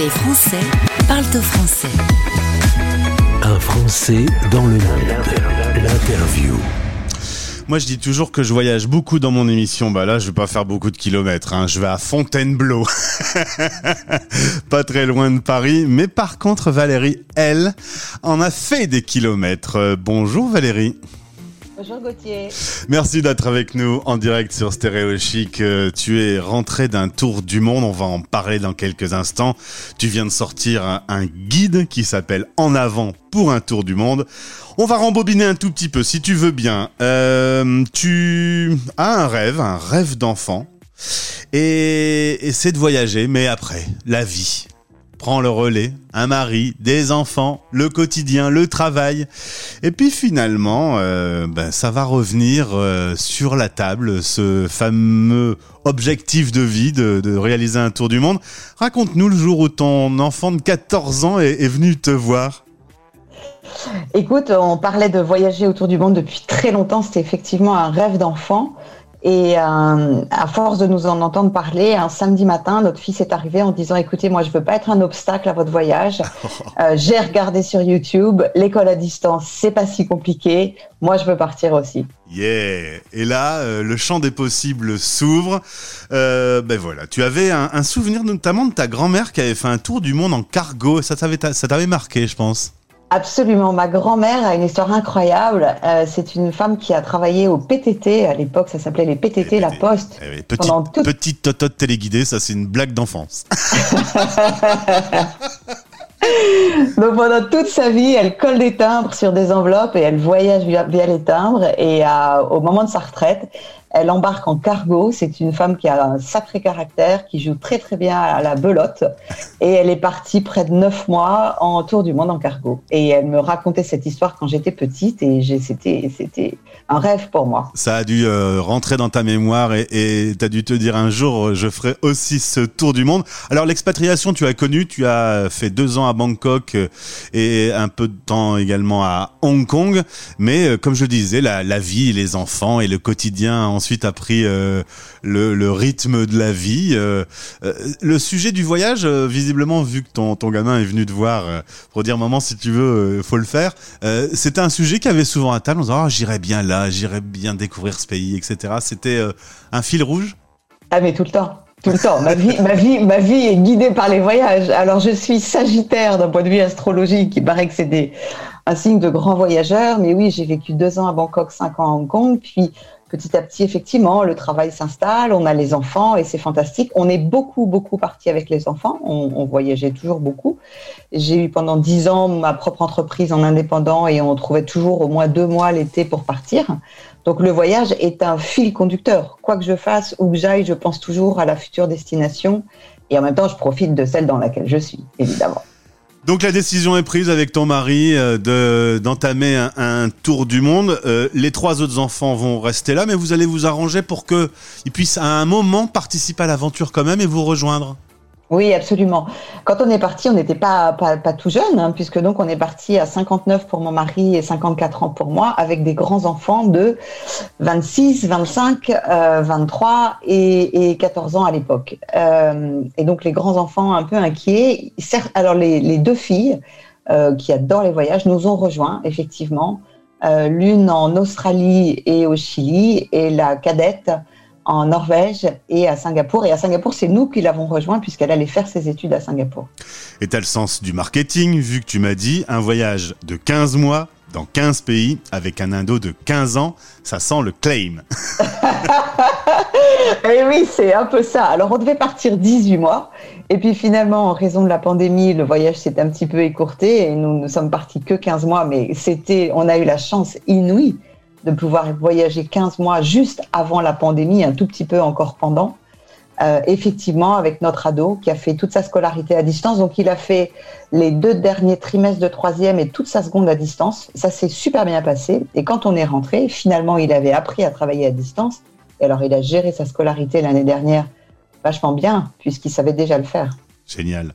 Les Français parlent au français. Un Français dans le monde. L'interview. Moi, je dis toujours que je voyage beaucoup dans mon émission. Bah là, je vais pas faire beaucoup de kilomètres. Hein. Je vais à Fontainebleau, pas très loin de Paris. Mais par contre, Valérie, elle, en a fait des kilomètres. Euh, bonjour Valérie. Bonjour Gauthier. Merci d'être avec nous en direct sur Stéréo Chic. Euh, Tu es rentré d'un tour du monde, on va en parler dans quelques instants. Tu viens de sortir un, guide qui s'appelle En avant pour un tour du monde. On va rembobiner un tout petit peu si tu veux bien. Euh, tu as un rêve, un rêve d'enfant. Et, et c'est de voyager, mais après, la vie prend le relais, un mari, des enfants, le quotidien, le travail. Et puis finalement, euh, ben, ça va revenir euh, sur la table, ce fameux objectif de vie de, réaliser un tour du monde. Raconte-nous le jour où ton enfant de 14 ans est, est venu te voir. Écoute, on parlait de voyager autour du monde depuis très longtemps. C'était effectivement un rêve d'enfant. Et euh, à force de nous en entendre parler, un samedi matin, notre fils est arrivé en disant "Écoutez, moi, je veux pas être un obstacle à votre voyage. Euh, J'ai regardé sur YouTube, l'école à distance, c'est pas si compliqué. Moi, je veux partir aussi." Yeah Et là, euh, le champ des possibles s'ouvre. Ben voilà, tu avais un, un souvenir notamment de ta grand-mère qui avait fait un tour du monde en cargo. Ça t'avait, ça t'avait marqué, je pense. Absolument. Ma grand-mère a une histoire incroyable. Euh, c'est une femme qui a travaillé au PTT. À l'époque, ça s'appelait les PTT, la Poste. Eh oui, petite, Pendant toute- petite totote téléguidée, ça c'est une blague d'enfance. Donc pendant toute sa vie, elle colle des timbres sur des enveloppes et elle voyage via, les timbres. Et euh, au moment de sa retraite, elle embarque en cargo. C'est une femme qui a un sacré caractère, qui joue très très bien à la belote. Et elle est partie près de neuf mois en tour du monde en cargo. Et elle me racontait cette histoire quand j'étais petite et c'était c'était un rêve pour moi. Ça a dû euh, rentrer dans ta mémoire et et t'as dû te dire un jour, euh, je ferai aussi ce tour du monde. Alors l'expatriation, tu as connu, tu as fait deux ans à Bangkok euh, et un peu de temps également à Hong Kong. Mais euh, comme je disais, la, vie, les enfants et le quotidien ensuite a pris euh, le, rythme de la vie. Le sujet du voyage, visiblement, vu que ton, ton gamin est venu te voir pour dire maman, si tu veux, faut le faire. C'était un sujet qui avait souvent à table en disant Ah, j'irais bien là, j'irais bien découvrir ce pays, etc. C'était un fil rouge? Ah mais tout le temps, tout le temps. Ma vie, ma vie, ma vie est guidée par les voyages. Alors je suis Sagittaire d'un point de vue astrologique. Il paraît que c'est des un signe de grand voyageur. Mais oui, j'ai vécu deux ans à Bangkok, cinq ans à Hong Kong, puis petit à petit, effectivement, le travail s'installe, on a les enfants et c'est fantastique. On est beaucoup, beaucoup parti avec les enfants. On, on voyageait toujours beaucoup. J'ai eu pendant dix ans ma propre entreprise en indépendant et on trouvait toujours au moins deux mois l'été pour partir. Donc le voyage est un fil conducteur. Quoi que je fasse, où que j'aille, je pense toujours à la future destination et en même temps, je profite de celle dans laquelle je suis, évidemment. Donc la décision est prise avec ton mari euh, de d'entamer un, un tour du monde. Euh, les trois autres enfants vont rester là, mais vous allez vous arranger pour que ils puissent à un moment participer à l'aventure quand même et vous rejoindre. Oui, absolument. Quand on est parti, on n'était pas, pas, tout jeune, hein, puisque donc on est parti à 59 pour mon mari et 54 ans pour moi, avec des grands enfants de 26, 25, euh, 23 et, et 14 ans à l'époque. Euh, et donc les grands enfants un peu inquiets. Certes, alors les, les deux filles euh, qui adorent les voyages nous ont rejoints effectivement. Euh, L'une en Australie et au Chili et la cadette en Norvège et à Singapour. Et à Singapour, c'est nous qui l'avons rejoint puisqu'elle allait faire ses études à Singapour. Et t'as le sens du marketing, vu que tu m'as dit un voyage de 15 mois dans 15 pays avec un indo de 15 ans, ça sent le claim. Et oui, c'est un peu ça. Alors, on devait partir 18 mois. Et puis finalement, en raison de la pandémie, le voyage s'est un petit peu écourté et nous ne sommes partis que 15 mois. Mais c'était, on a eu la chance inouïe de pouvoir voyager 15 mois juste avant la pandémie, un tout petit peu encore pendant. Euh, effectivement, avec notre ado qui a fait toute sa scolarité à distance. Donc, il a fait les deux derniers trimestres de troisième et toute sa seconde à distance. Ça s'est super bien passé. Et quand on est rentré, finalement, il avait appris à travailler à distance. Et alors, il a géré sa scolarité l'année dernière vachement bien, puisqu'il savait déjà le faire. Génial.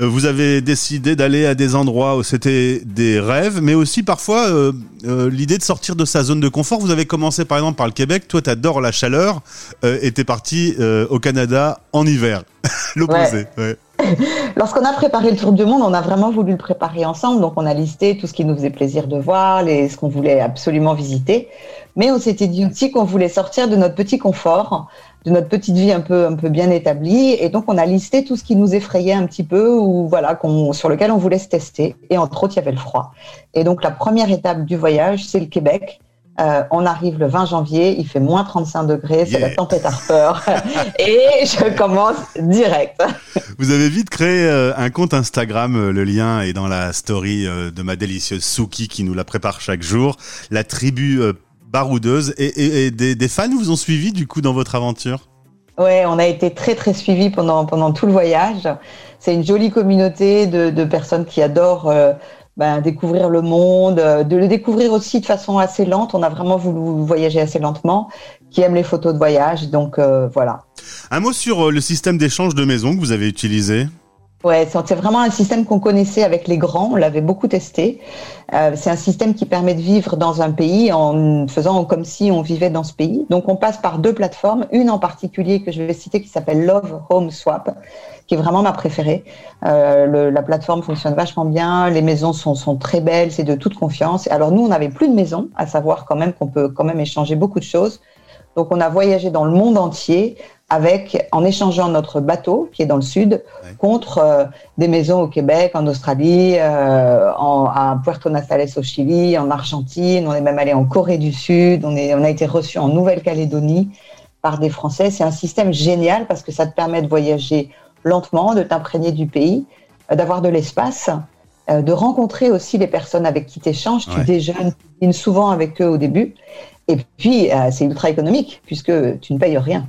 Euh, Vous avez décidé d'aller à des endroits où c'était des rêves, mais aussi parfois euh, euh, l'idée de sortir de sa zone de confort. Vous avez commencé par exemple par le Québec. Toi, t'adores la chaleur euh, et t'es parti au Canada en hiver. L'opposé. Ouais. Lorsqu'on a préparé le tour du monde, on a vraiment voulu le préparer ensemble. Donc, on a listé tout ce qui nous faisait plaisir de voir, les, ce qu'on voulait absolument visiter. Mais on s'était dit aussi qu'on voulait sortir de notre petit confort, de notre petite vie un peu, un peu bien établie. Et donc, on a listé tout ce qui nous effrayait un petit peu ou voilà, sur lequel on voulait se tester. Et entre autres, il y avait le froid. Et donc, la première étape du voyage, c'est le Québec. Euh, on arrive le 20 janvier, il fait moins 35 degrés, c'est la tempête Harper. et je commence direct. Vous avez vite créé euh, un compte Instagram, euh, le lien est dans la story de ma délicieuse Suki qui nous la prépare chaque jour. La tribu baroudeuse. Et, des, fans vous ont suivi du coup dans votre aventure? Ouais, on a été très très suivis pendant, pendant tout le voyage. C'est une jolie communauté de, personnes qui adorent ben, découvrir le monde, euh, de le découvrir aussi de façon assez lente. On a vraiment voulu voyager assez lentement, qui aime les photos de voyage. Donc euh, voilà. Un mot sur euh, le système d'échange de maisons que vous avez utilisé. Ouais, c'est vraiment un système qu'on connaissait avec les grands, on l'avait beaucoup testé. Euh, c'est un système qui permet de vivre dans un pays en faisant comme si on vivait dans ce pays. Donc on passe par deux plateformes, une en particulier que je vais citer qui s'appelle Love Home Swap, qui est vraiment ma préférée. Euh, le, la plateforme fonctionne vachement bien, les maisons sont, sont très belles, c'est de toute confiance. Alors nous, on n'avait plus de maison, à savoir quand même qu'on peut quand même échanger beaucoup de choses. Donc on a voyagé dans le monde entier avec, en échangeant notre bateau qui est dans le sud contre euh, des maisons au Québec, en Australie, euh, en, à Puerto Natales au Chili, en Argentine. On est même allé en Corée du Sud. On, est, on a été reçu en Nouvelle-Calédonie par des Français. C'est un système génial parce que ça te permet de voyager lentement, de t'imprégner du pays, euh, d'avoir de l'espace, euh, de rencontrer aussi les personnes avec qui tu échanges. Tu déjeunes, souvent avec eux au début. Et puis, c'est ultra économique puisque tu ne payes rien.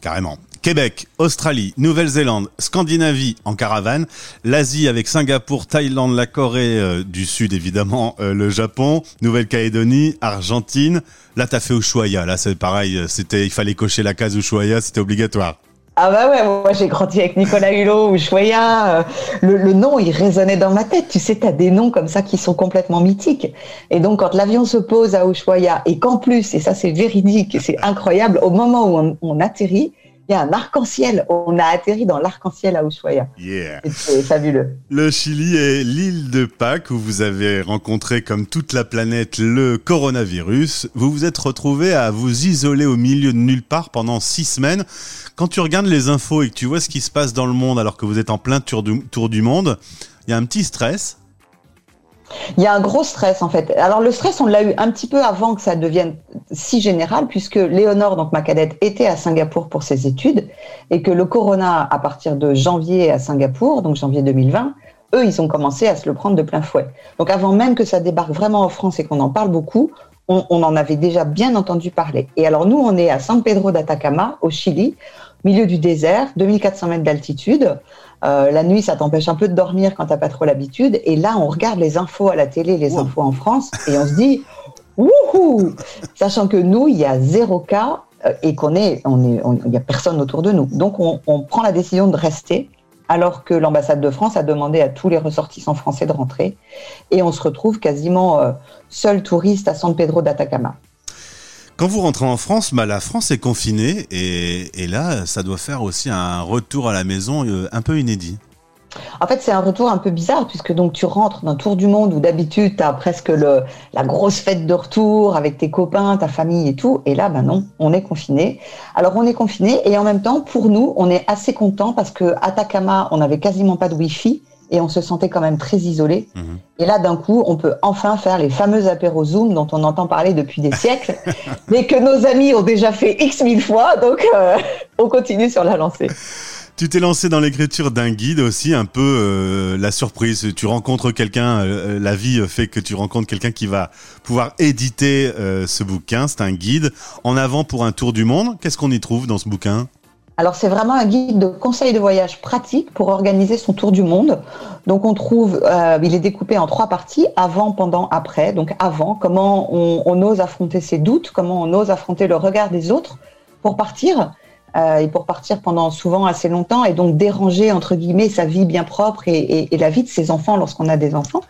Carrément. Québec, Australie, Nouvelle-Zélande, Scandinavie en caravane, l'Asie avec Singapour, Thaïlande, la Corée euh, du Sud évidemment, euh, le Japon, Nouvelle-Calédonie, Argentine. Là t'as fait Ushuaia, là c'est pareil, euh, c'était il fallait cocher la case Ushuaia, c'était obligatoire. Ah bah ouais, moi j'ai grandi avec Nicolas Hulot, Ushuaia. Le, le, nom, il résonnait dans ma tête. Tu sais, tu as des noms comme ça qui sont complètement mythiques. Et donc, quand l'avion se pose à Ushuaia et qu'en plus, et ça c'est véridique, c'est incroyable, au moment où on atterrit, il y a un arc-en-ciel. On a atterri dans l'arc-en-ciel à Ushuaia. Yeah. C'est fabuleux. Le Chili est l'île de Pâques où vous avez rencontré, comme toute la planète, le coronavirus. Vous vous êtes retrouvé à vous isoler au milieu de nulle part pendant six semaines. Quand tu regardes les infos et que tu vois ce qui se passe dans le monde alors que vous êtes en plein tour du, tour du monde, il y a un petit stress. Il y a un gros stress en fait. Alors le stress, on l'a eu un petit peu avant que ça devienne si général, puisque Léonore, donc ma cadette, était à Singapour pour ses études, et que le corona, à partir de janvier à Singapour, donc janvier 2020, eux, ils ont commencé à se le prendre de plein fouet. Donc avant même que ça débarque vraiment en France et qu'on en parle beaucoup, on, en avait déjà bien entendu parler. Et alors nous, on est à San Pedro d'Atacama, au Chili, milieu du désert, 2400 mètres d'altitude. Euh, la nuit, ça t'empêche un peu de dormir quand t'as pas trop l'habitude. Et là, on regarde les infos à la télé, les infos en France, et on se dit, wouhou Sachant que nous, il y a zéro cas euh, et qu'on est, on est, il y a personne autour de nous. Donc, on, on prend la décision de rester, alors que l'ambassade de France a demandé à tous les ressortissants français de rentrer, et on se retrouve quasiment euh, seul touriste à San Pedro d'Atacama. Quand vous rentrez en France, bah, la France est confinée et, et, là, ça doit faire aussi un retour à la maison euh, un peu inédit. En fait, c'est un retour un peu bizarre puisque donc tu rentres d'un tour du monde où d'habitude tu as presque le, la grosse fête de retour avec tes copains, ta famille et tout. Et là, ben non, on est confiné. Alors on est confiné et en même temps, pour nous, on est assez content parce que à Takama, on avait quasiment pas de Wi-Fi et on se sentait quand même très isolé. Mmh. Et là, d'un coup, on peut enfin faire les fameux apéros Zoom dont on entend parler depuis des siècles, mais que nos amis ont déjà fait X mille fois, donc euh, on continue sur la lancée. Tu t'es lancé dans l'écriture d'un guide aussi, un peu euh, la surprise. Tu rencontres quelqu'un, euh, la vie fait que tu rencontres quelqu'un qui va pouvoir éditer euh, ce bouquin. C'est un guide en avant pour un tour du monde. Qu'est-ce qu'on y trouve dans ce bouquin? Alors c'est vraiment un guide de conseils de voyage pratique pour organiser son tour du monde. Donc on trouve, euh, il est découpé en trois parties, avant, pendant, après. Donc avant, comment on, ose affronter ses doutes, comment on ose affronter le regard des autres pour partir. Euh, et pour partir pendant souvent assez longtemps et donc déranger entre guillemets sa vie bien propre et la vie de ses enfants lorsqu'on a des enfants.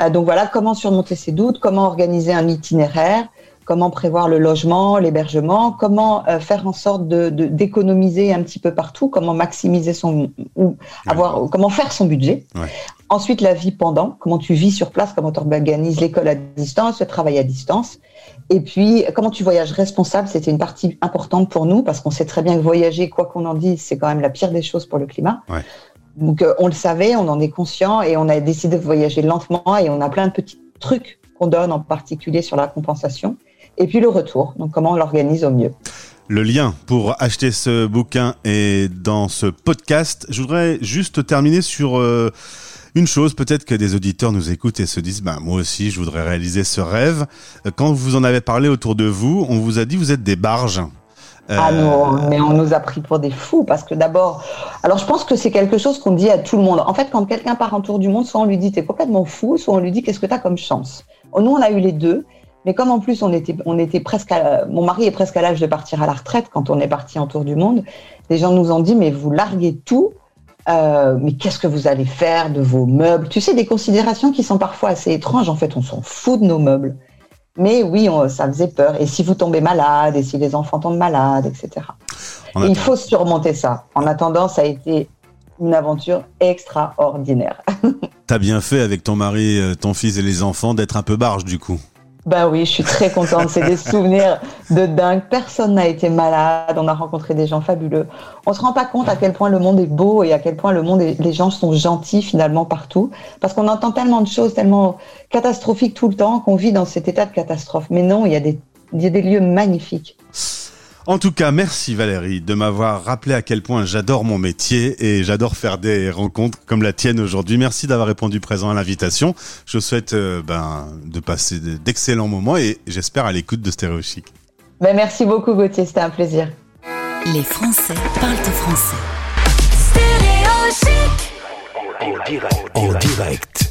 Euh, donc voilà comment surmonter ses doutes, comment organiser un itinéraire, comment prévoir le logement, l'hébergement, comment euh, faire en sorte de d'économiser un petit peu partout, comment maximiser son ou avoir comment faire son budget. Ouais. Ensuite, la vie pendant, comment tu vis sur place, comment tu organises l'école à distance, le travail à distance. Et puis, comment tu voyages responsable, c'était une partie importante pour nous parce qu'on sait très bien que voyager, quoi qu'on en dise, c'est quand même la pire des choses pour le climat. Ouais. Donc, euh, on le savait, on en est conscient et on a décidé de voyager lentement et on a plein de petits trucs qu'on donne en particulier sur la compensation. Et puis le retour, donc comment on l'organise au mieux. Le lien pour acheter ce bouquin est dans ce podcast. Je voudrais juste terminer sur euh, une chose. Peut-être que des auditeurs nous écoutent et se disent, bah, moi aussi, je voudrais réaliser ce rêve. Quand vous en avez parlé autour de vous, on vous a dit, vous êtes des barges. Euh... Ah non, mais on nous a pris pour des fous parce que d'abord, alors je pense que c'est quelque chose qu'on dit à tout le monde. En fait, quand quelqu'un part en tour du monde, soit on lui dit t'es complètement fou, soit on lui dit qu'est-ce que t'as comme chance? Nous, on a eu les deux. Mais comme en plus on était, on était presque, à, mon mari est presque à l'âge de partir à la retraite quand on est parti en tour du monde. Les gens nous ont dit mais vous larguez tout, euh, mais qu'est-ce que vous allez faire de vos meubles? Tu sais des considérations qui sont parfois assez étranges. En fait, on s'en fout de nos meubles. Mais oui, on, ça faisait peur. Et si vous tombez malade, et si les enfants tombent malades, etc. Et il faut surmonter ça. En attendant, ça a été une aventure extraordinaire. T'as bien fait avec ton mari, euh, ton fils et les enfants d'être un peu barge du coup. Ben oui, je suis très contente. C'est des souvenirs de dingue. Personne n'a été malade. On a rencontré des gens fabuleux. On se rend pas compte à quel point le monde est beau et à quel point le monde les gens sont gentils finalement partout. Parce qu'on entend tellement de choses tellement catastrophiques tout le temps qu'on vit dans cet état de catastrophe. Mais non, il y a des lieux magnifiques. En tout cas, merci Valérie de m'avoir rappelé à quel point j'adore mon métier et j'adore faire des rencontres comme la tienne aujourd'hui. Merci d'avoir répondu présent à l'invitation. Je souhaite euh, ben, de passer d'excellents moments et j'espère à l'écoute de Stéréo Chic. Ben, merci beaucoup Gauthier, c'était un plaisir. Les Français parlent français. En direct. En direct